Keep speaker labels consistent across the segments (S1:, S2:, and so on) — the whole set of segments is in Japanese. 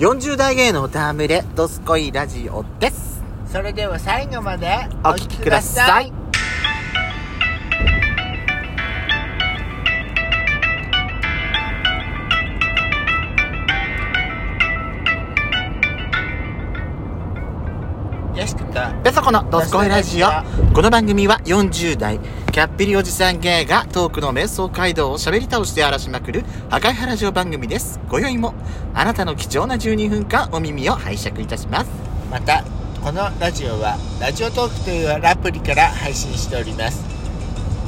S1: 40代芸能たむれ、ドスコイラジオです。
S2: それでは最後まで
S1: お聞きください。
S2: よしくと
S1: ペソコのドスコイラジオ。この番組は40代、キャッピリおじさん芸がトークの瞑想街道を喋り倒して荒らしまくる赤い原ラジオ番組です。今宵もあなたの貴重な12分間お耳を拝借いたします。
S2: またこのラジオはラジオトークというアプリから配信しております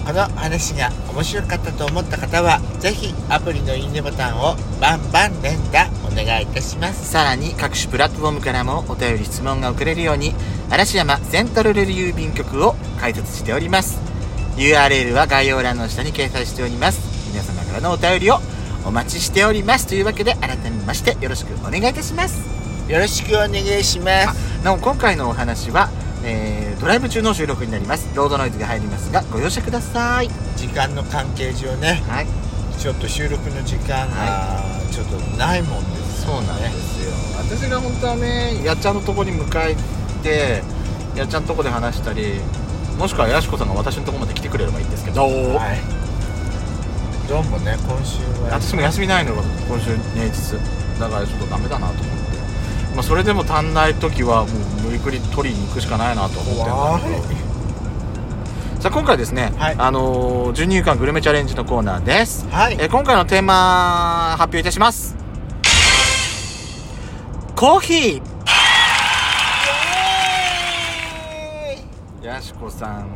S2: この話が面白かったと思った方はぜひアプリのいいねボタンをバンバン連打お願いいたします
S1: さらに各種プラットフォームからもお便り質問が送れるように嵐山セントラル郵便局を開設しております URL は概要欄の下に掲載しております。皆様からのお便りをお待ちしております。というわけで改めましてよろしくお願いいたします。
S2: よろしくお願いします。
S1: なお今回のお話は、えードライブ中の収録になります。ロードノイズが入りますがご容赦ください。
S2: 時間の関係上ね
S1: はい。
S2: ちょっと収録の時間がちょっとないもんです
S1: そうなんですよ。私が本当はねやっちゃんのとこに迎えてやっちゃんのとこで話したりもしくはやしこさんが私のとこまで来てくれればいいんですけど、
S2: はい。どうもね今週は。
S1: 私も休みないのが今週平日。だからちょっとダメだなと思って、まあ、それでも足んない時はもう無理くり取りに行くしかないなと思ってるん
S2: 怖
S1: だけど。
S2: い。
S1: さあ今回ですね、
S2: はい。
S1: あのー、12週間グルメチャレンジのコーナーです、
S2: はい。
S1: えー今回のテーマ発表いたします。コーヒーやしこさん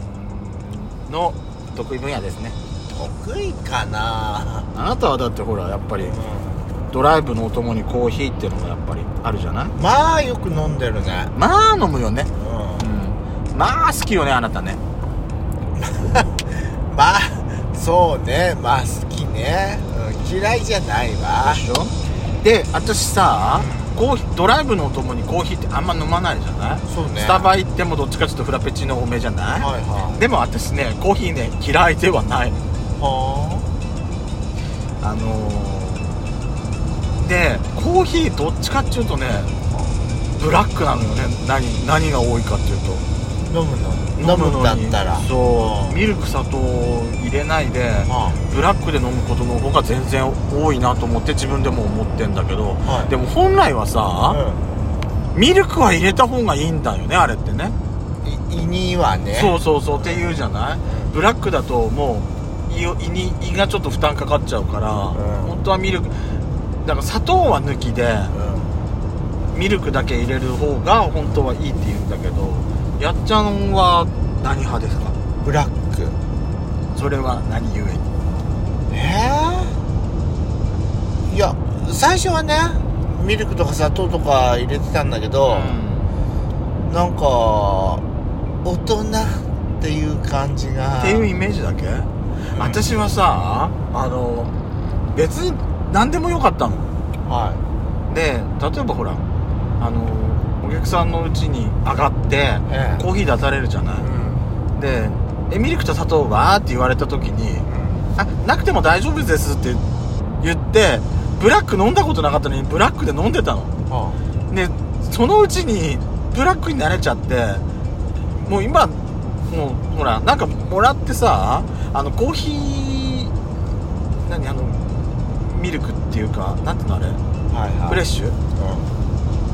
S1: の得意分野ですね。
S2: 得意かな？
S1: あなたはだってほらやっぱりドライブのお供にコーヒーっていうのがやっぱりあるじゃない？
S2: まあよく飲んでるね。
S1: まあ飲むよね。
S2: うん。
S1: うん。まあ好きよねあなたね。
S2: まあそうね。まあ好きね、うん、嫌いじゃないわ。
S1: でしょ？で私さコーヒードライブのお供にコーヒーってあんま飲まないじゃない？
S2: そうね。
S1: スタバ行ってもどっちかちょっとフラペチーノ多めじゃない、
S2: はいは
S1: でも私ねコーヒーね嫌いではない。
S2: いは
S1: あ。のー、でコーヒーどっちかっていうとねブラックなのよね。何何が多いかっていうと。
S2: あ飲むの？飲むんだったら。
S1: そう。
S2: うん。
S1: ミルク砂糖を入れないで
S2: は
S1: ブラックで飲むことの方が全然多いなと思って自分でも思ってんだけど、
S2: はい。
S1: でも本来はさ、
S2: あ
S1: ミルクは入れた方がいいんだよねあれってね。
S2: 胃にはね。
S1: そうそうそうって言うじゃない？ブラックだともう胃を胃に胃がちょっと負担かかっちゃうから、本当はミルクだから砂糖は抜きで
S2: う
S1: ミルクだけ入れる方が本当はいいって言うんだけどやっちゃんは何派ですか？
S2: んブラック。
S1: それは何故に？
S2: ええいや最初はねミルクとか砂糖とか入れてたんだけど、なんか大人っていう感じが。
S1: っていうイメージだけ、私はさあの別に何でもよかったの。
S2: は
S1: で例えばほらあのお客さんのうちに上がって、
S2: ええ。
S1: コーヒー出されるじゃない。
S2: い、うん。
S1: でえミルクと砂糖はって言われた時にあなくても大丈夫ですって言ってブラック飲んだことなかったのにブラックで飲んでたの。
S2: は
S1: でそのうちにブラックに慣れちゃってもう今もうほらなんかもらってさあのコーヒー何あのミルクっていうかなんていうのあれ？
S2: あはいはい。
S1: フレッシュ？
S2: う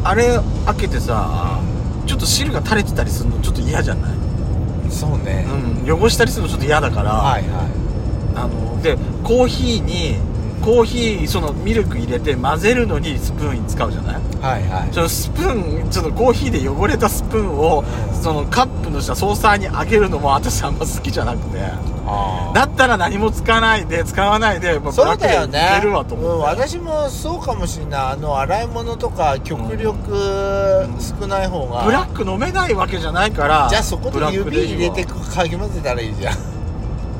S1: あれ開けてさちょっと汁が垂れてたりするのちょっと嫌じゃない、
S2: んそうね、
S1: うん、汚したりするのちょっと嫌だから、
S2: はいは
S1: あのでコーヒーにコーヒーそのミルク入れて混ぜるのにスプーン使うじゃない？
S2: いはい。はい
S1: そのスプーンちょっとコーヒーで汚れたスプーンをそのカップの下ソーサーにあげるのも私あんま好きじゃなくて。
S2: あ
S1: だったら何も使わないで使わないで、まあ
S2: そうだよ
S1: ブラックでい
S2: ね
S1: けるわと
S2: うん、
S1: 思って、
S2: 私もそうかもしれない。あの洗い物とか極力少ない方が、
S1: ブラック飲めないわけじゃないから
S2: じゃあそこで指入れてかき混ぜたらいいじゃん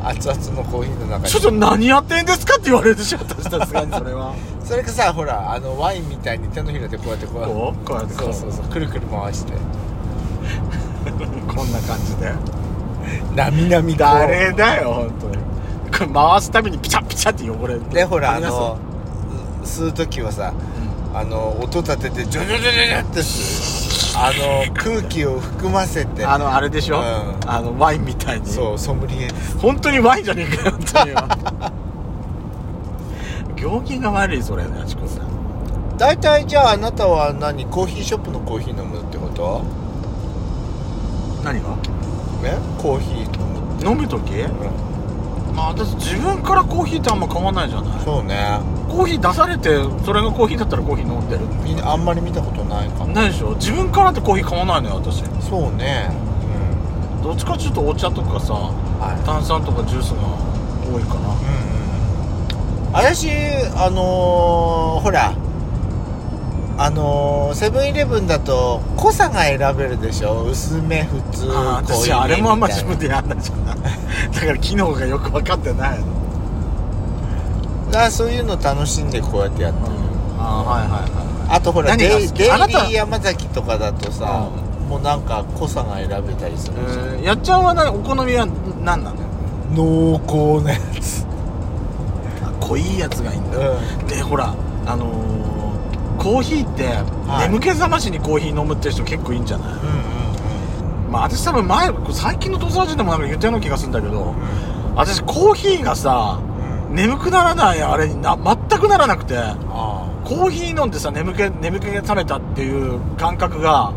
S2: 熱々のコーヒーの中に。
S1: ちょっと何やってんですかって言われるでしょ私さすがにそれは。
S2: それかさほらあのワインみたいに手のひらでこうやってこう
S1: こうこうやってこ
S2: そううそうそうくるくる回して。
S1: こんな感じで。
S2: なみなみこう。
S1: 誰だよ本当に。これ回すたびにピチャピチャって汚れる
S2: でほらあの吸う時はさあの音立ててジョジョジョジョジョってすあの空気を含ませて。
S1: あのあれでしょ、
S2: うん。
S1: あのワインみたいに。
S2: そうソムリエ
S1: 本当にワインじゃねえかよ本当によ行儀が悪いそれあちこさん。
S2: 大体じゃああなたは何？コーヒーショップのコーヒー飲むってこと？
S1: 何が？
S2: ねコーヒー飲む
S1: 飲む時？
S2: うん。
S1: まあ私自分からコーヒーってあんま買わないじゃない。
S2: そうね
S1: コーヒー出されてそれがコーヒーだったらコーヒー飲んでる？
S2: みんなあんまり見たことないかも。
S1: ないでしょ？自分からってコーヒー買わないのよ私。
S2: そうね。
S1: どっちかっていうとお茶とかさ
S2: い。
S1: 炭酸とかジュースが多いかな。
S2: うんうん私あのーほら。あのーセブンイレブンだと濃さが選べるでしょ？薄め普通
S1: ああ
S2: 濃いめ
S1: 私あれもあんま
S2: みたいな
S1: 自分でやんないじゃない だから機能がよく分かってないの
S2: だからそういうの楽しんでこうやってやってる。
S1: ああはいはいはい
S2: あとほら
S1: 何が好
S2: デイデイリ
S1: きあなた
S2: ー山崎とかだとさ、もうなんか濃さが選べたりするじゃん、
S1: えーやっちゃんは何お好みは何なの
S2: 濃厚なやつ。
S1: 濃いやつがいいんだ、
S2: う
S1: でほらあのーコーヒーって、
S2: はい。
S1: 眠気覚ましにコーヒー飲むって人結構いいんじゃない？
S2: んうん
S1: まあ私多分前最近の土佐人でもなんか言ったような気がするんだけど
S2: うん。
S1: 私コーヒーがさ
S2: うん
S1: 眠くならないあれにな全くならなくて。
S2: あ
S1: コーヒー飲んでさ眠気眠気が覚めたっていう感覚が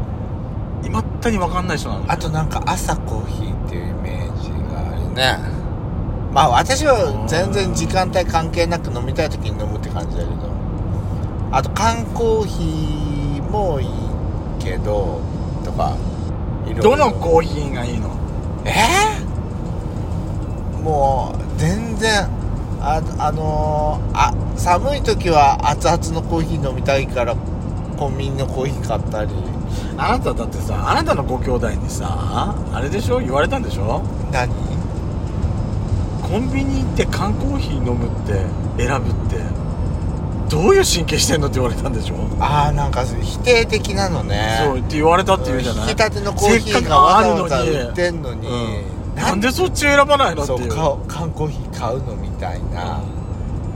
S1: いまだに分かんない人なの。
S2: ああとなんか朝コーヒーっていうイメージがあるね。まあ私は全然時間帯関係なく飲みたい時に飲むって感じだけど。あと缶コーヒーもいいけどとか
S1: どのコーヒーがいいの？
S2: えー？もう全然ああのーあ寒い時は熱々のコーヒー飲みたいからコンビニのコーヒー買ったり。
S1: あなただってさあなたのご兄弟にさあれでしょ？言われたんでしょ？
S2: 何？
S1: コンビニ行って缶コーヒー飲むって選ぶってどういう神経してんのって言われたんでしょ？
S2: ああなんか否定的なのね。
S1: そうって言われたって言うじゃない？
S2: 引き立てのコーヒーがわざわざ売ってんのに、
S1: うんなんでそっち選ばないのって
S2: そう。
S1: いう
S2: か缶コーヒー買うのみたいな、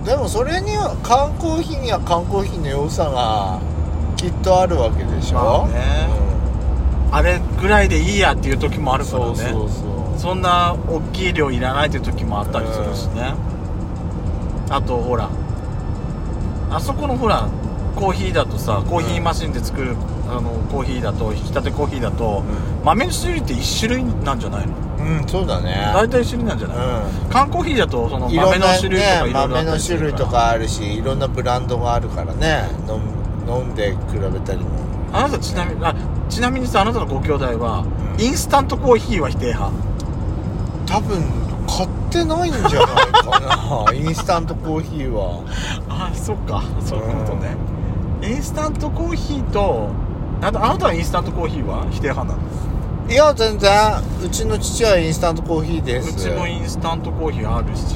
S2: でもそれには缶コーヒーには缶コーヒーの良さがきっとあるわけでしょ、
S1: まあね。あれぐらいでいいやっていう時もあ
S2: うん
S1: るからね。
S2: そうそうそう。
S1: そんな大きい量いらないっていう時もあったりするしね、あとほらあそこのほらコーヒーだとさコーヒーマシンで作る、あのコーヒーだと引き立てコーヒーだと、豆の種類って1種類なんじゃないの？
S2: うん、そうだね。
S1: 大体1種類なんじゃない、
S2: う
S1: 缶コーヒーだとその豆の種類とか
S2: ね
S1: いろいろあ
S2: 豆の種類とかあるしいろんなブランドがあるからね。飲んで比べたりも。
S1: あなたちなみにあちなみにさあなたのご兄弟は、
S2: うん。
S1: インスタントコーヒーは否定派？
S2: 多分買ってないんじゃないかな。インスタントコーヒーは。
S1: あそっか。そういうことね、インスタントコーヒーとあとあなたはインスタントコーヒーは否定派なの？
S2: いや全然。うちの父はインスタントコーヒーです。
S1: うちもインスタントコーヒーあるし、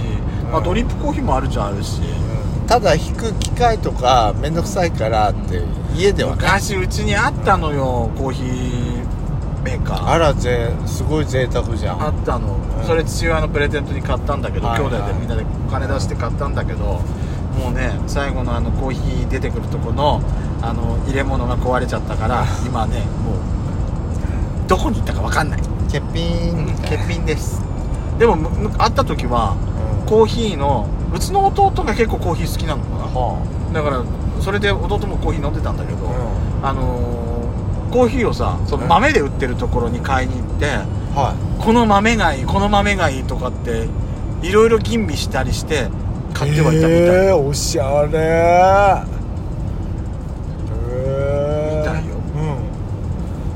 S1: まあ、
S2: うん
S1: ドリップコーヒーもあるじゃあるし。
S2: うんただ引く機械とかめんどくさいからって家ではね。
S1: 昔うちにあったのよコーヒーメーカー。
S2: あらぜすごい贅沢じゃん。
S1: あったの、
S2: うん。
S1: それ父親のプレゼントに買ったんだけど、
S2: はいはい。
S1: 兄弟でみんなでお金出して買ったんだけどもうね最後のあのコーヒー出てくるとこのあの入れ物が壊れちゃったから 今ねもうどこに行ったか分かんない。
S2: 欠品
S1: 欠品です。でも会った時は
S2: うん。
S1: コーヒーのうちの弟が結構コーヒー好きなのか
S2: は
S1: なだからそれで弟もコーヒー飲んでたんだけど、
S2: あ
S1: あのーコーヒーをさその豆で売ってるところに買いに行って、この豆がいいこの豆がいいとかっていろいろ吟味したりして買ってはいたみたい、
S2: えー、おしゃれへえ
S1: みたいよ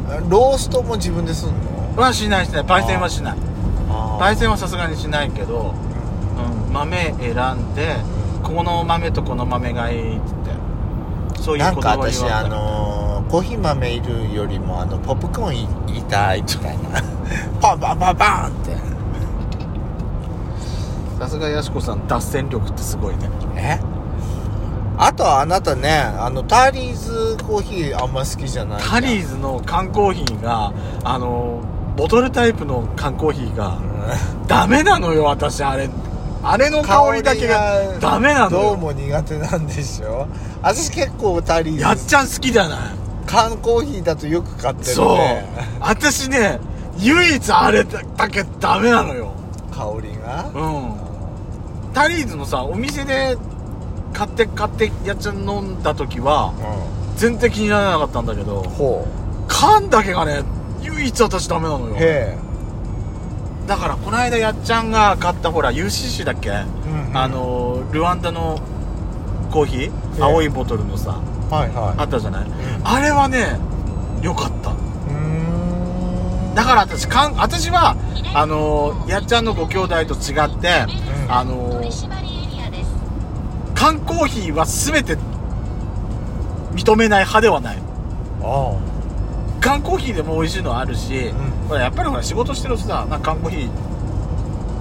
S2: うんローストも自分ですんの？
S1: はしないしない。焙煎はしない。
S2: あ
S1: 焙煎はさすがにしないけど、うん、豆選んでこの豆とこの豆がいいっつって。そういう
S2: なんか
S1: こだわり
S2: 私あ
S1: はあった。
S2: のーコーヒー豆いるよりもあのポップコーンいいたいみたいな。パンパンパンパンって。
S1: さすがやしこさん脱線力ってすごいね。
S2: えあとはあなたねあのタリーズコーヒーあんま好きじゃない
S1: タリーズの缶コーヒーがあのボトルタイプの缶コーヒーが
S2: うん。
S1: ダメなのよ私あれ。あれの香りだけがダメなのよ。
S2: どうも苦手なんでしょ？私結構タリーズ。
S1: やっちゃん好きじゃない？
S2: 缶コーヒーだとよく買ってる
S1: そう。
S2: ね
S1: 私ね唯一あれだけダメなのよ。
S2: 香りが？
S1: うん。タリーズのさお店で買って買ってやっちゃん飲んだ時は
S2: う
S1: 全然気にならなかったんだけど缶だけがね唯一私ダメなのよ。だからこの間やっちゃんが買ったほら UCC だっけ、
S2: え、うんうん。
S1: あのルワンダのコーヒー、
S2: え
S1: 青いボトルのさ
S2: はいは
S1: あったじゃない、
S2: ん。
S1: あれはね良かった。だから私かん私はあのやっちゃんのご兄弟と違って、
S2: うん。
S1: あの缶コーヒーは全て認めない派ではない。
S2: あ
S1: 缶コーヒーでも美味しいのはあるし、
S2: ん。
S1: ほらやっぱりほら仕事してるとさなんか缶コーヒー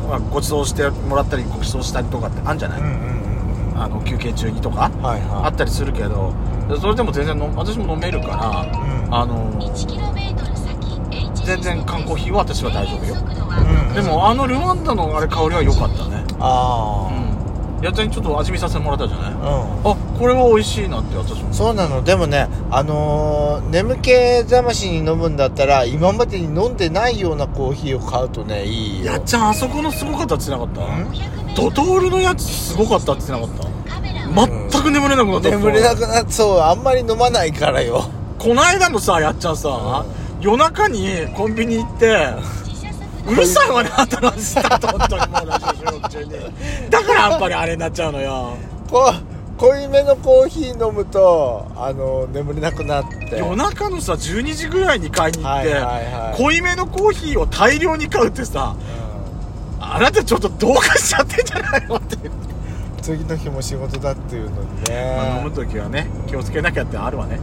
S1: ほらご馳走してもらったりご馳走したりとかってあるんじゃない、
S2: あうんうんうんうん。
S1: あの休憩中にとか？
S2: はいはい。
S1: あったりするけどそれでも全然の私も飲めるから
S2: うん。
S1: あの全然缶コーヒーは私は大丈夫よ。
S2: うん。
S1: でもあのルワンダのあれ香りは良かったね。
S2: あ。
S1: うんやっちゃんにちょっと味見させてもらったじゃない？
S2: あうん。
S1: あこれは美味しいなって私も。
S2: そうなの。でもねあのー眠気覚ましに飲むんだったら今までに飲んでないようなコーヒーを買うとねいいよ。
S1: やっちゃんあそこのすごかったって言ってなかったドトールのやつすごかったって言ってなかった全く眠れなくなった。
S2: 眠れなくなってそうあんまり飲まないからよ。
S1: この間のさやっちゃんさ、夜中にコンビニ行って うるさいわね新しいた本当にもうラジオ収録中に。だからやっぱりあれになっちゃうのよ。
S2: こ濃いめのコーヒー飲むとあの眠れなくなって。
S1: 夜中のさ12時ぐらいに買いに行って、
S2: はいはいはい。
S1: 濃いめのコーヒーを大量に買うってさあなたちょっとどうかしちゃってんじゃないのって。いう、
S2: うん次の日も仕事だっていうのに
S1: まあ飲む
S2: ね
S1: 時はね気をつけなきゃってあるわね